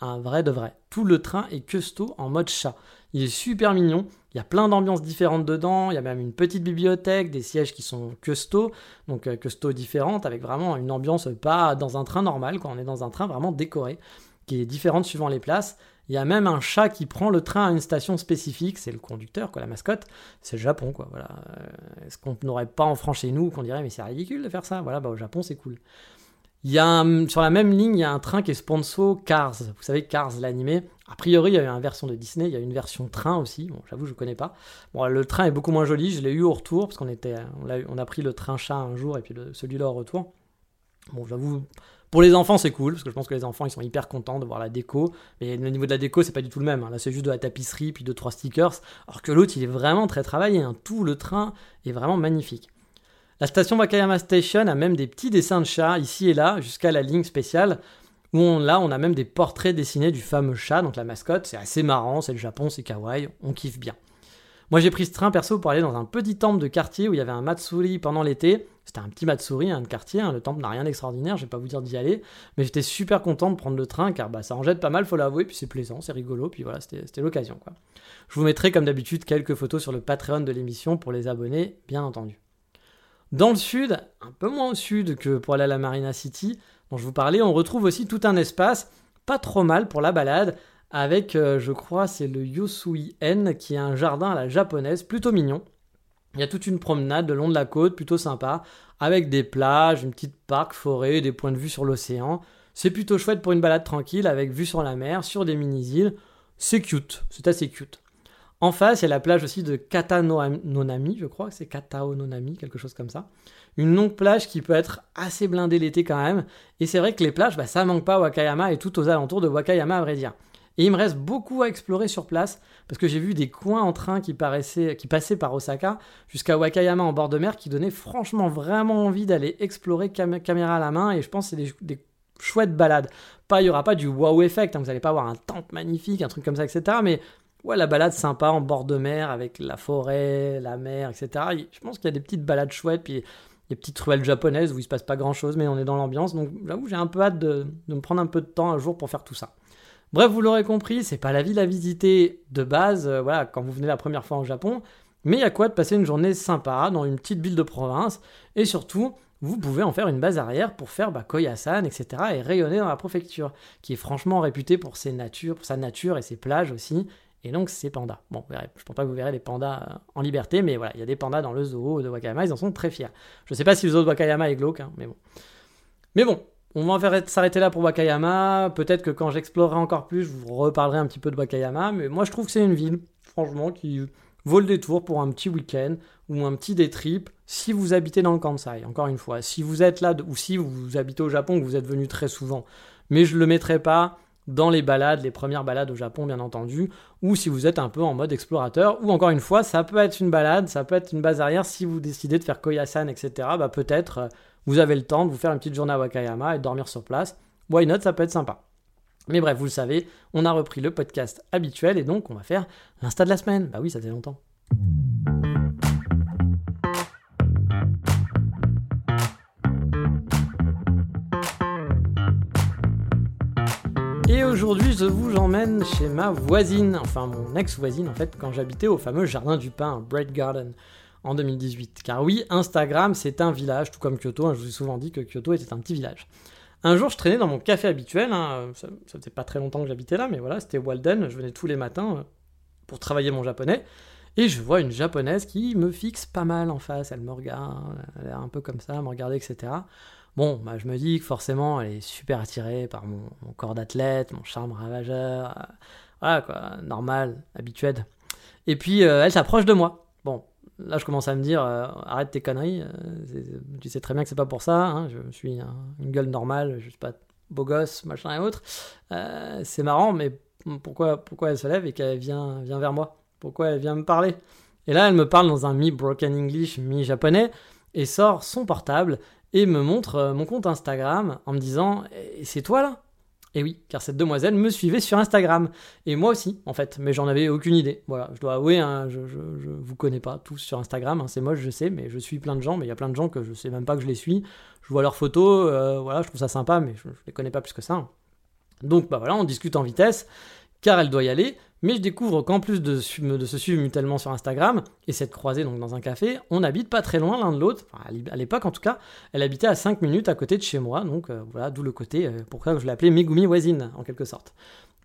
un vrai de vrai. Tout le train est custo en mode chat. Il est super mignon. Il y a plein d'ambiances différentes dedans. Il y a même une petite bibliothèque, des sièges qui sont custo, donc euh, custo différentes, avec vraiment une ambiance pas dans un train normal, quand on est dans un train vraiment décoré, qui est différente suivant les places. Il y a même un chat qui prend le train à une station spécifique, c'est le conducteur, quoi, la mascotte. C'est le Japon, quoi. Voilà. Euh, est-ce qu'on n'aurait pas en France chez nous qu'on dirait mais c'est ridicule de faire ça? Voilà, bah au Japon c'est cool. Il y a sur la même ligne, il y a un train qui est sponsor Cars. Vous savez, Cars, l'animé. A priori, il y a une version de Disney, il y a une version train aussi. Bon, j'avoue, je ne connais pas. Bon, le train est beaucoup moins joli. Je l'ai eu au retour parce qu'on était, on a, on a, pris le train chat un jour et puis celui-là au retour. Bon, j'avoue, pour les enfants, c'est cool parce que je pense que les enfants, ils sont hyper contents de voir la déco. Mais le niveau de la déco, c'est pas du tout le même. Hein. Là, c'est juste de la tapisserie puis deux trois stickers. Alors que l'autre, il est vraiment très travaillé. Hein. Tout le train est vraiment magnifique. La station Wakayama Station a même des petits dessins de chats ici et là, jusqu'à la ligne spéciale, où là on a même des portraits dessinés du fameux chat, donc la mascotte, c'est assez marrant, c'est le Japon, c'est kawaii, on kiffe bien. Moi j'ai pris ce train perso pour aller dans un petit temple de quartier où il y avait un Matsuri pendant l'été. C'était un petit Matsuri, un de quartier, hein. le temple n'a rien d'extraordinaire, je vais pas vous dire d'y aller, mais j'étais super content de prendre le train car bah, ça en jette pas mal, faut l'avouer, puis c'est plaisant, c'est rigolo, puis voilà, c'était l'occasion. quoi. Je vous mettrai comme d'habitude quelques photos sur le Patreon de l'émission pour les abonnés, bien entendu. Dans le sud, un peu moins au sud que pour aller à la Marina City, dont je vous parlais, on retrouve aussi tout un espace pas trop mal pour la balade, avec, euh, je crois, c'est le Yosui-en, qui est un jardin à la japonaise, plutôt mignon. Il y a toute une promenade le long de la côte, plutôt sympa, avec des plages, une petite parc, forêt, des points de vue sur l'océan. C'est plutôt chouette pour une balade tranquille, avec vue sur la mer, sur des mini-îles. C'est cute, c'est assez cute. En face, il y a la plage aussi de Katanonami, je crois que c'est Kataononami, quelque chose comme ça. Une longue plage qui peut être assez blindée l'été quand même. Et c'est vrai que les plages, bah, ça manque pas à Wakayama et tout aux alentours de Wakayama à vrai dire. Et il me reste beaucoup à explorer sur place parce que j'ai vu des coins en train qui, passaient par Osaka jusqu'à Wakayama en bord de mer qui donnaient franchement vraiment envie d'aller explorer caméra à la main et je pense que c'est des, chouettes balades. Pas, il n'y aura pas du wow effect, hein, vous n'allez pas avoir un temple magnifique, un truc comme ça, etc. Mais ouais, la balade sympa en bord de mer avec la forêt, la mer, etc. Je pense qu'il y a des petites balades chouettes, puis des petites ruelles japonaises où il se passe pas grand chose, mais on est dans l'ambiance. Donc j'avoue, j'ai un peu hâte de, me prendre un peu de temps un jour pour faire tout ça. Bref, vous l'aurez compris, c'est pas la ville à visiter de base, euh, voilà, quand vous venez la première fois au Japon, mais il y a quoi de passer une journée sympa dans une petite ville de province, et surtout, vous pouvez en faire une base arrière pour faire bah, Koyasan, etc. et rayonner dans la préfecture, qui est franchement réputée pour, ses natures, pour sa nature et ses plages aussi, et donc ses pandas. Bon, je ne pense pas que vous verrez les pandas euh, en liberté, mais voilà, il y a des pandas dans le zoo de Wakayama, ils en sont très fiers. Je ne sais pas si le zoo de Wakayama est glauque, hein, mais bon. Mais bon, on va s'arrêter là pour Wakayama. Peut-être que quand j'explorerai encore plus, je vous reparlerai un petit peu de Wakayama. Mais moi, je trouve que c'est une ville, franchement, qui vaut le détour pour un petit week-end ou un petit day trip si vous habitez dans le Kansai. Encore une fois, si vous êtes là ou si vous habitez au Japon, que vous êtes venu très souvent. Mais je ne le mettrai pas dans les balades, les premières balades au Japon, bien entendu, ou si vous êtes un peu en mode explorateur, ou encore une fois, ça peut être une balade, ça peut être une base arrière si vous décidez de faire Koyasan, etc. Bah peut-être euh, vous avez le temps de vous faire une petite journée à Wakayama et de dormir sur place. Why not, ça peut être sympa. Mais bref, vous le savez, on a repris le podcast habituel et donc on va faire l'insta de la semaine. Bah oui, ça fait longtemps. Aujourd'hui, je vous emmène chez ma voisine, enfin mon ex-voisine en fait, quand j'habitais au fameux Jardin du Pain, Bread Garden, en 2018. Car oui, Instagram, c'est un village, tout comme Kyoto, hein, je vous ai souvent dit que Kyoto était un petit village. Un jour, je traînais dans mon café habituel, hein, ça, ça, faisait pas très longtemps que j'habitais là, mais voilà, c'était Walden, je venais tous les matins euh, pour travailler mon japonais, et je vois une japonaise qui me fixe pas mal en face, elle me regarde, elle est un peu comme ça, me regarder, etc. Bon, bah, je me dis que forcément, elle est super attirée par mon, corps d'athlète, mon charme ravageur. Euh, voilà, quoi, normal, habituel. Et puis, euh, elle s'approche de moi. Bon, là, je commence à me dire, euh, arrête tes conneries. tu sais très bien que c'est pas pour ça. Hein, je suis une gueule normale, je suis pas beau gosse, machin et autre. c'est marrant, mais pourquoi, pourquoi elle se lève et qu'elle vient, vient vers moi? Pourquoi elle vient me parler? Et là, elle me parle dans un mi-broken English, mi-japonais, et sort son portable et me montre euh, mon compte Instagram en me disant C'est toi là? Et oui, car cette demoiselle me suivait sur Instagram. Et moi aussi, en fait, mais j'en avais aucune idée. Voilà, je dois avouer, hein, je, je, vous connais pas tous sur Instagram, hein, c'est moche, je sais, mais je suis plein de gens, mais il y a plein de gens que je sais même pas que je les suis. Je vois leurs photos, euh, voilà, je trouve ça sympa, mais je, je les connais pas plus que ça. Donc, bah voilà, on discute en vitesse, car elle doit y aller. Mais je découvre qu'en plus de, se suivre mutuellement sur Instagram et s'être croisés donc dans un café, on habite pas très loin l'un de l'autre. à l'époque en tout cas, elle habitait à 5 minutes à côté de chez moi. Donc euh, voilà, d'où le côté, euh, pourquoi je l'ai appelée Megumi voisine en quelque sorte.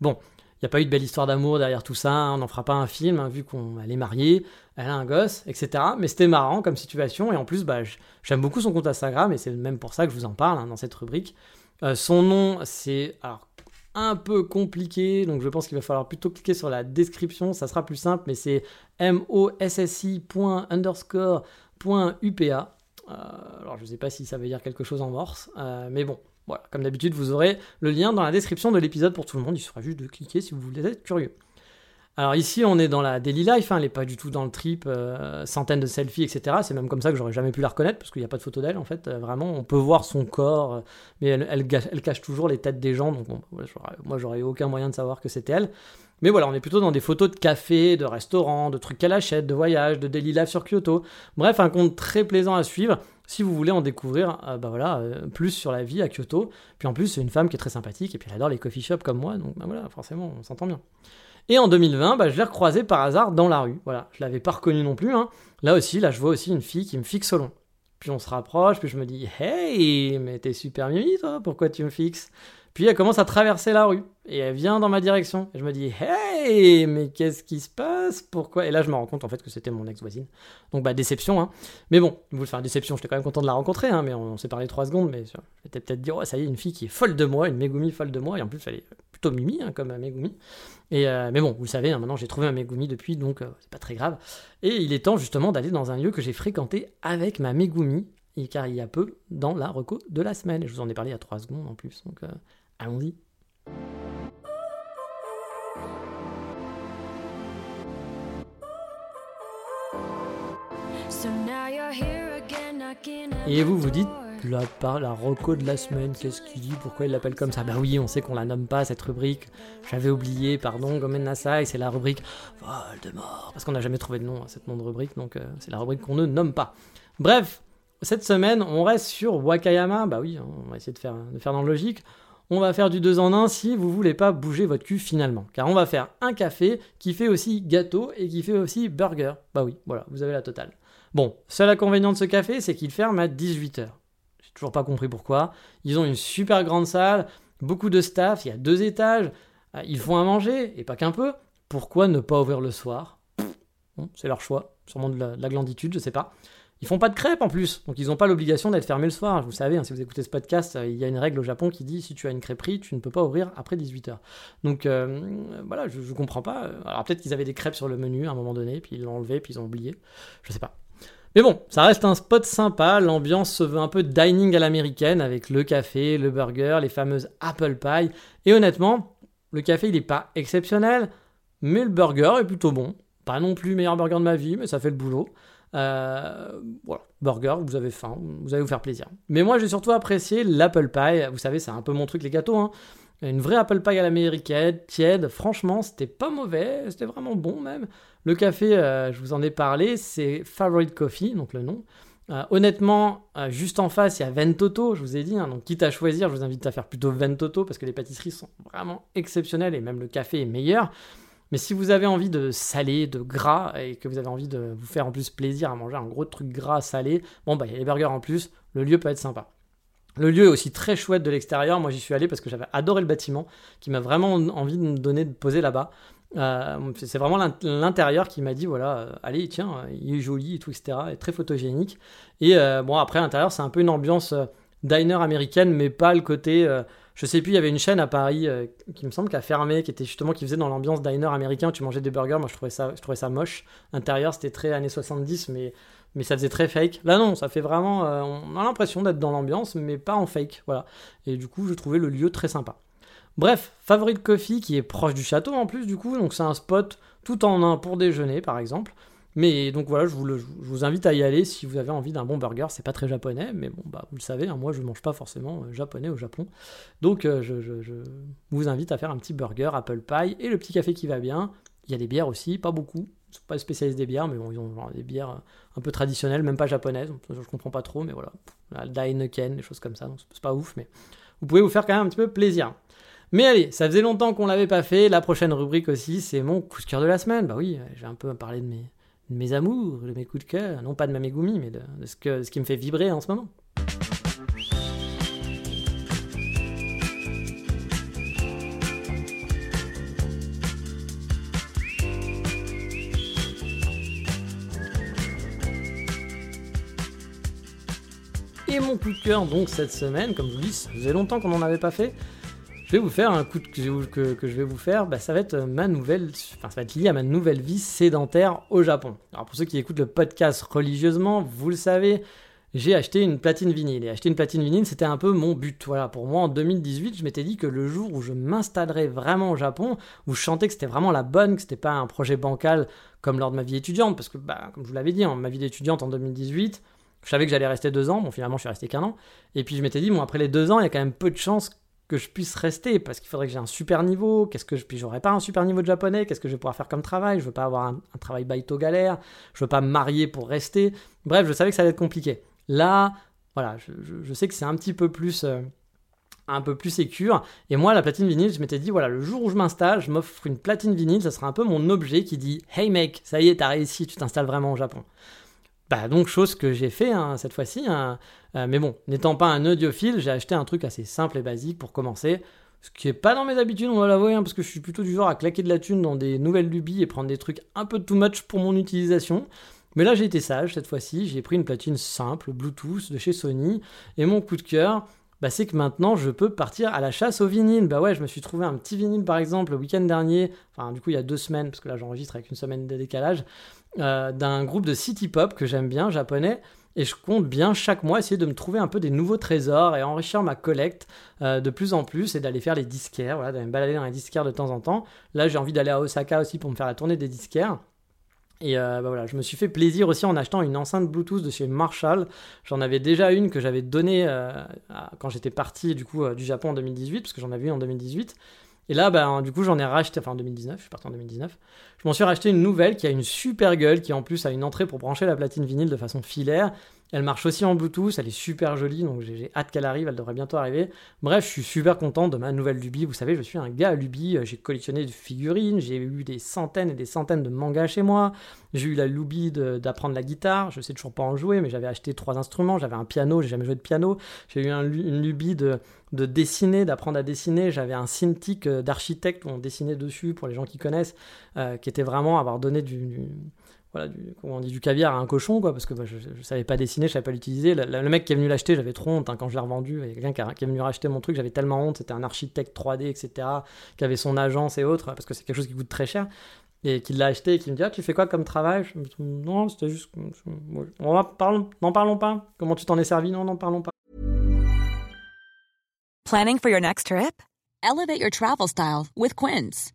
Bon, il n'y a pas eu de belle histoire d'amour derrière tout ça, on n'en fera pas un film, hein, vu qu'elle est mariée, elle a un gosse, etc. Mais c'était marrant comme situation, et en plus, bah, j'aime beaucoup son compte Instagram, et c'est même pour ça que je vous en parle hein, dans cette rubrique. Euh, son nom, c'est... Alors, un peu compliqué, donc je pense qu'il va falloir plutôt cliquer sur la description, ça sera plus simple, mais c'est mossi.underscore.upa. Euh, alors je ne sais pas si ça veut dire quelque chose en morse, euh, mais bon, voilà, comme d'habitude, vous aurez le lien dans la description de l'épisode pour tout le monde, il suffira juste de cliquer si vous voulez être curieux. Alors ici, on est dans la daily life, hein, elle n'est pas du tout dans le trip, euh, centaines de selfies, etc. C'est même comme ça que j'aurais jamais pu la reconnaître, parce qu'il n'y a pas de photo d'elle, en fait. Euh, vraiment, on peut voir son corps, euh, mais elle, cache toujours les têtes des gens, donc moi, j'aurais aucun moyen de savoir que c'était elle. Mais voilà, on est plutôt dans des photos de café, de restaurants, de trucs qu'elle achète, de voyages, de daily life sur Kyoto. Bref, un compte très plaisant à suivre si vous voulez en découvrir bah plus sur la vie à Kyoto. Puis en plus, c'est une femme qui est très sympathique, et puis elle adore les coffee shops comme moi, donc bah voilà, forcément, on s'entend bien. Et en 2020, bah, je l'ai recroisé par hasard dans la rue. Voilà, je l'avais pas reconnu non plus. Hein. Là aussi, là, je vois aussi une fille qui me fixe au long. Puis on se rapproche, puis je me dis Hey, mais t'es super mimi, toi, pourquoi tu me fixes? Puis elle commence à traverser la rue, et elle vient dans ma direction. Et je me dis Hey, mais qu'est-ce qui se passe? Pourquoi? Et là, je me rends compte en fait que c'était mon ex-voisine. Donc, bah, déception, hein. Mais bon, vous faire déception, j'étais quand même content de la rencontrer, hein, mais on, s'est parlé trois secondes, mais j'étais peut-être dit Oh, ça y est, une fille qui est folle de moi, une Megumi folle de moi, et en plus, elle est plutôt mimi, hein, comme Megumi. Et, euh, mais bon, vous le savez, hein, maintenant j'ai trouvé un Megumi depuis, donc euh, c'est pas très grave. Et il est temps justement d'aller dans un lieu que j'ai fréquenté avec ma Megumi, et car il y a peu, dans la reco de la semaine. Et je vous en ai parlé il y a 3 secondes en plus, donc euh, allons-y. Et vous vous dites la, la reco de la semaine, qu'est-ce qu'il dit Pourquoi il l'appelle comme ça? Bah oui, on sait qu'on la nomme pas cette rubrique. J'avais oublié, pardon, Gomen Nasai, c'est la rubrique Voldemort. Parce qu'on n'a jamais trouvé de nom à cette nom de rubrique, donc euh, c'est la rubrique qu'on ne nomme pas. Bref, cette semaine, on reste sur Wakayama. Bah oui, on va essayer de faire, de faire dans le logique. On va faire du 2 en 1 si vous voulez pas bouger votre cul finalement. Car on va faire un café qui fait aussi gâteau et qui fait aussi burger. Bah oui, voilà, vous avez la totale. Bon, seul inconvénient de ce café, c'est qu'il ferme à 18h. toujours pas compris pourquoi. Ils ont une super grande salle, beaucoup de staff, il y a deux étages, euh, ils font à manger, et pas qu'un peu. Pourquoi ne pas ouvrir le soir? C'est leur choix, sûrement de la, glanditude, je sais pas. Ils font pas de crêpes en plus, donc ils n'ont pas l'obligation d'être fermés le soir. Vous savez, hein, si vous écoutez ce podcast, euh, il y a une règle au Japon qui dit si tu as une crêperie, tu ne peux pas ouvrir après 18h. Donc euh, voilà, je, ne comprends pas. Alors peut-être qu'ils avaient des crêpes sur le menu à un moment donné, puis ils l'ont enlevé, puis ils ont oublié. Je sais pas. Mais bon, ça reste un spot sympa, l'ambiance se veut un peu dining à l'américaine avec le café, le burger, les fameuses apple pie. Et honnêtement, le café il est pas exceptionnel, mais le burger est plutôt bon. Pas non plus le meilleur burger de ma vie, mais ça fait le boulot. Euh, voilà, burger, vous avez faim, vous allez vous faire plaisir. Mais moi j'ai surtout apprécié l'apple pie, vous savez c'est un peu mon truc les gâteaux, hein. Une vraie apple pie à l'américaine, tiède, franchement, c'était pas mauvais, c'était vraiment bon même. Le café, euh, je vous en ai parlé, c'est Favorite Coffee, donc le nom. Euh, honnêtement, juste en face, il y a Ventoto, je vous ai dit, hein, donc quitte à choisir, je vous invite à faire plutôt Ventoto parce que les pâtisseries sont vraiment exceptionnelles et même le café est meilleur. Mais si vous avez envie de salé, de gras et que vous avez envie de vous faire en plus plaisir à manger un gros truc gras salé, bon bah il y a les burgers en plus, le lieu peut être sympa. Le lieu est aussi très chouette de l'extérieur. Moi, j'y suis allé parce que j'avais adoré le bâtiment, qui m'a vraiment envie de me donner de poser là-bas. Euh, c'est vraiment l'intérieur qui m'a dit voilà, euh, allez, tiens, il est joli et tout, etc. Et très photogénique. Et euh, bon, après, l'intérieur, c'est un peu une ambiance diner américaine, mais pas le côté. Je sais plus, il y avait une chaîne à Paris qui me semble qui a fermé, qui était justement qui faisait dans l'ambiance diner américain où tu mangeais des burgers. Moi, je trouvais ça, je trouvais ça moche. L'intérieur, c'était très années 70, mais mais ça faisait très fake. Là non, ça fait vraiment, euh, on a l'impression d'être dans l'ambiance, mais pas en fake, voilà. Et du coup, je trouvais le lieu très sympa. Bref, Favorite Coffee qui est proche du château en plus du coup, donc c'est un spot tout en un pour déjeuner par exemple. Mais donc voilà, je vous, invite à y aller si vous avez envie d'un bon burger. C'est pas très japonais, mais bon, bah, vous le savez, hein, moi je mange pas forcément euh, japonais au Japon. Donc euh, je, vous invite à faire un petit burger, apple pie et le petit café qui va bien. Il y a des bières aussi, pas beaucoup, sont pas spécialistes des bières, mais bon, ils ont des bières euh, un peu traditionnelles, même pas japonaises. Je comprends pas trop, mais voilà. Le Daineken, des choses comme ça, donc c'est pas ouf, mais vous pouvez vous faire quand même un petit peu plaisir. Mais allez, ça faisait longtemps qu'on l'avait pas fait. La prochaine rubrique aussi, c'est mon coup de cœur de la semaine. Bah oui, j'ai un peu parlé de mes, de mes amours, de mes coups de cœur, non pas de ma Megumi, mais de, ce, que, ce qui me fait vibrer en ce moment. Et mon coup de cœur, donc, cette semaine, comme je vous dis, ça faisait longtemps qu'on n'en avait pas fait. Je vais vous faire un coup que, je vais vous faire, bah, ça va être ma nouvelle, enfin, ça va être lié à ma nouvelle vie sédentaire au Japon. Alors, pour ceux qui écoutent le podcast religieusement, vous le savez, j'ai acheté une platine vinyle. Et acheter une platine vinyle, c'était un peu mon but. Pour moi, en 2018, je m'étais dit que le jour où je m'installerais vraiment au Japon, où je chantais que c'était vraiment la bonne, que c'était pas un projet bancal comme lors de ma vie étudiante, parce que, bah, comme je vous l'avais dit, hein, ma vie d'étudiante en 2018, je savais que j'allais rester deux ans. Bon, finalement, je suis resté qu'un an. Et puis, je m'étais dit, bon, après les deux ans, il y a quand même peu de chances que je puisse rester parce qu'il faudrait que j'ai un super niveau. Qu'est-ce que je puis j'aurais pas un super niveau de japonais Qu'est-ce que je vais pouvoir faire comme travail Je veux pas avoir un, travail baito galère. Je veux pas me marier pour rester. Bref, je savais que ça allait être compliqué. Là, voilà, je, sais que c'est un petit peu plus. Euh, un peu plus sécure. Et moi, la platine vinyle, je m'étais dit, voilà, le jour où je m'installe, je m'offre une platine vinyle, ça sera un peu mon objet qui dit, hey mec, ça y est, t'as réussi, tu t'installes vraiment au Japon. Bah donc chose que j'ai fait hein, cette fois-ci. Hein. Euh, mais bon, n'étant pas un audiophile, j'ai acheté un truc assez simple et basique pour commencer. Ce qui est pas dans mes habitudes, on va l'avouer, hein, parce que je suis plutôt du genre à claquer de la thune dans des nouvelles lubies et prendre des trucs un peu too much pour mon utilisation. Mais là j'ai été sage cette fois-ci, j'ai pris une platine simple, Bluetooth de chez Sony, et mon coup de cœur, bah, c'est que maintenant je peux partir à la chasse au vinyle. Bah ouais, je me suis trouvé un petit vinyle par exemple le week-end dernier, enfin du coup il y a deux semaines, parce que là j'enregistre avec une semaine de décalage, euh, d'un groupe de city pop que j'aime bien, japonais. Et je compte bien chaque mois essayer de me trouver un peu des nouveaux trésors et enrichir ma collecte euh, de plus en plus et d'aller faire les disquaires, voilà, d'aller me balader dans les disquaires de temps en temps. Là, j'ai envie d'aller à Osaka aussi pour me faire la tournée des disquaires. Et euh, bah voilà, je me suis fait plaisir aussi en achetant une enceinte Bluetooth de chez Marshall. J'en avais déjà une que j'avais donnée quand j'étais parti du coup du Japon en 2018, parce que j'en avais une en 2018. Et là, bah, du coup, j'en ai racheté, enfin en 2019, je suis parti en 2019. Je m'en suis racheté une nouvelle qui a une super gueule, qui en plus a une entrée pour brancher la platine vinyle de façon filaire. Elle marche aussi en Bluetooth, elle est super jolie, donc j'ai hâte qu'elle arrive, elle devrait bientôt arriver. Bref, je suis super content de ma nouvelle lubie. Vous savez, je suis un gars à lubie, j'ai collectionné des figurines, j'ai eu des centaines et des centaines de mangas chez moi. J'ai eu la lubie d'apprendre la guitare, je sais toujours pas en jouer, mais j'avais acheté trois instruments, j'avais un piano, j'ai jamais joué de piano. J'ai eu une lubie de, de dessiner, d'apprendre à dessiner. J'avais un Cintiq euh, d'architecte où on dessinait dessus, pour les gens qui connaissent, euh, qui était vraiment avoir donné du voilà, du, on dit, du caviar à un cochon, quoi, parce que bah, je, ne savais pas dessiner, je savais pas l'utiliser. Le, mec qui est venu l'acheter, j'avais trop honte hein, quand je l'ai revendu. Il y a quelqu'un qui, est venu racheter mon truc, j'avais tellement honte. C'était un architecte 3D, etc., qui avait son agence et autres, parce que c'est quelque chose qui coûte très cher. Et qui l'a acheté et qui me dit Ah, tu fais quoi comme travail? Je me dis, Non, c'était juste. On parlons, n'en parlons pas. Comment tu t'en es servi? Non, n'en parlons pas. Planning for your next trip? Elevate your travel style with Quince.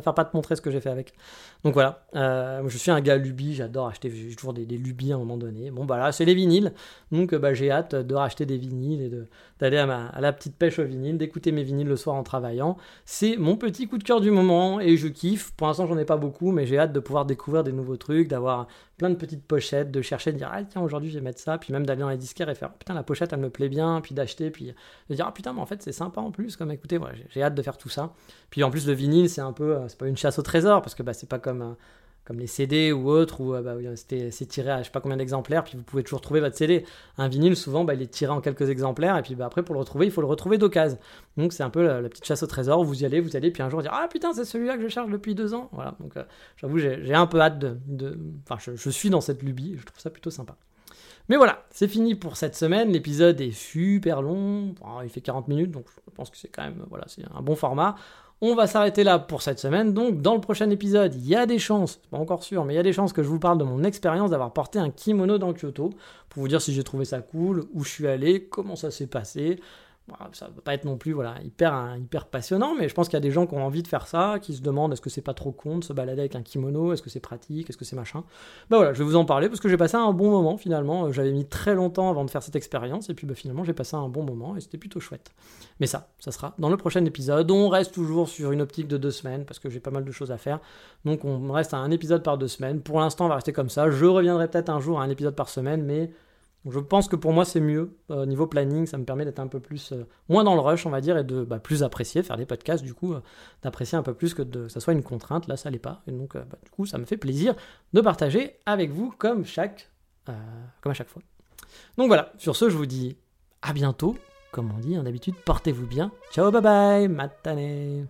Préfère pas te montrer ce que j'ai fait avec. Donc voilà, euh, je suis un gars lubie, j'adore acheter toujours des, lubies à un moment donné. Bon bah là, c'est les vinyles, donc bah, j'ai hâte de racheter des vinyles et d'aller à, la petite pêche au vinyle, d'écouter mes vinyles le soir en travaillant. C'est mon petit coup de cœur du moment et je kiffe. Pour l'instant, j'en ai pas beaucoup, mais j'ai hâte de pouvoir découvrir des nouveaux trucs, d'avoir plein de petites pochettes, de chercher, de dire ah tiens aujourd'hui je vais mettre ça, puis même d'aller dans les disquaires et faire putain la pochette elle me plaît bien, puis d'acheter, puis de dire ah putain mais en fait c'est sympa en plus comme écoutez j'ai hâte de faire tout ça. Puis en plus le vinyle c'est un peu euh, c'est pas une chasse au trésor parce que bah c'est pas comme euh, les CD ou autres, où euh, bah, c'est tiré à je sais pas combien d'exemplaires, puis vous pouvez toujours trouver votre CD. Un vinyle, souvent, bah, il est tiré en quelques exemplaires, et puis bah, après, pour le retrouver, il faut le retrouver d'occasion. Donc c'est un peu la, petite chasse au trésor, vous y allez, vous allez, puis un jour dire Ah putain, c'est celui-là que je cherche depuis deux ans. Voilà, donc euh, j'avoue, j'ai un peu hâte de. Enfin, je, suis dans cette lubie, je trouve ça plutôt sympa. Mais voilà, c'est fini pour cette semaine. L'épisode est super long. il fait 40 minutes, donc je pense que c'est quand même voilà, c'est un bon format. On va s'arrêter là pour cette semaine. Donc, dans le prochain épisode, il y a des chances, pas encore sûr, mais il y a des chances que je vous parle de mon expérience d'avoir porté un kimono dans Kyoto pour vous dire si j'ai trouvé ça cool, où je suis allé, comment ça s'est passé, ça ne va pas être non plus voilà, hyper, hyper passionnant, mais je pense qu'il y a des gens qui ont envie de faire ça, qui se demandent est-ce que c'est pas trop con de se balader avec un kimono, est-ce que c'est pratique, est-ce que c'est machin? Bah voilà, je vais vous en parler parce que j'ai passé un bon moment finalement. J'avais mis très longtemps avant de faire cette expérience, et puis bah, finalement j'ai passé un bon moment et c'était plutôt chouette. Mais ça, ça sera dans le prochain épisode. On reste toujours sur une optique de deux semaines parce que j'ai pas mal de choses à faire. Donc on reste à un épisode par deux semaines. Pour l'instant, on va rester comme ça. Je reviendrai peut-être un jour à un épisode par semaine, mais je pense que pour moi c'est mieux. Au niveau planning, ça me permet d'être un peu plus, euh, moins dans le rush, on va dire, et de bah, plus apprécier, faire des podcasts, du coup, euh, d'apprécier un peu plus que ça soit une contrainte. Là, ça l'est pas. Et donc, euh, bah, du coup, ça me fait plaisir de partager avec vous comme chaque, comme à chaque fois. Donc voilà, sur ce, je vous dis à bientôt. Comme on dit, hein, d'habitude, portez-vous bien. Ciao, bye bye, matane.